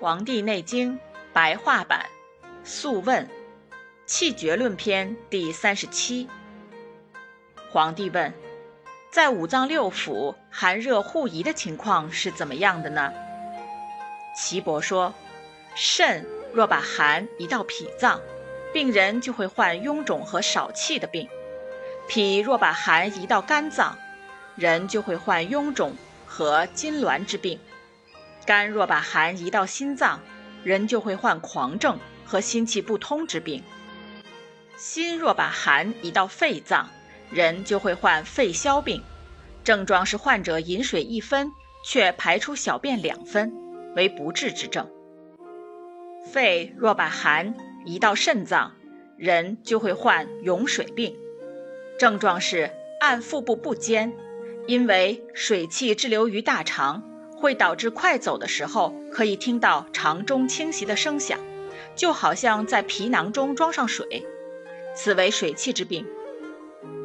黄帝内经》白话版，《素问·气绝论篇》第三十七。皇帝问：在五脏六腑寒热互移的情况是怎么样的呢？岐伯说：肾若把寒移到脾脏，病人就会患臃肿和少气的病；脾若把寒移到肝脏，人就会患臃肿和痉挛之病。肝若把寒移到心脏，人就会患狂症和心气不通之病；心若把寒移到肺脏，人就会患肺消病，症状是患者饮水一分，却排出小便两分，为不治之症。肺若把寒移到肾脏，人就会患涌水病，症状是按腹部不坚，因为水气滞留于大肠。会导致快走的时候可以听到肠中倾袭的声响，就好像在皮囊中装上水，此为水气之病。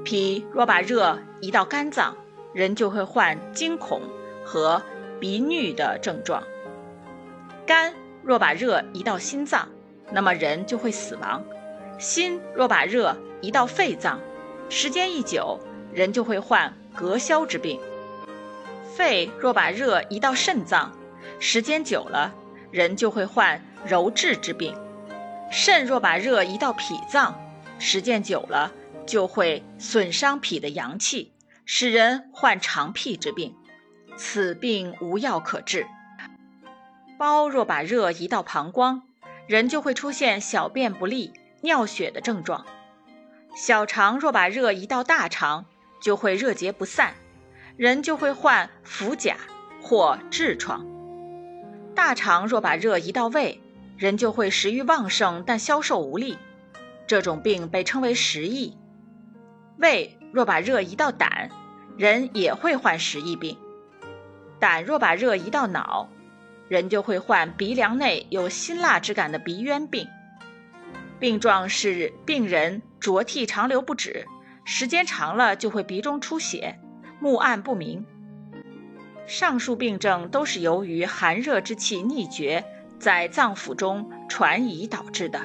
脾若把热移到肝脏，人就会患惊恐和鼻衄的症状。肝若把热移到心脏，那么人就会死亡。心若把热移到肺脏，时间一久，人就会患膈消之病。肺若把热移到肾脏，时间久了，人就会患柔滞之病；肾若把热移到脾脏，时间久了，就会损伤脾的阳气，使人患肠癖之病。此病无药可治。包若把热移到膀胱，人就会出现小便不利、尿血的症状；小肠若把热移到大肠，就会热结不散。人就会患腹甲或痔疮。大肠若把热移到胃，人就会食欲旺盛但消瘦无力，这种病被称为食疫。胃若把热移到胆，人也会患食疫病。胆若把热移到脑，人就会患鼻梁内有辛辣之感的鼻渊病。病状是病人浊涕长流不止，时间长了就会鼻中出血。目暗不明，上述病症都是由于寒热之气逆绝在脏腑中传移导致的。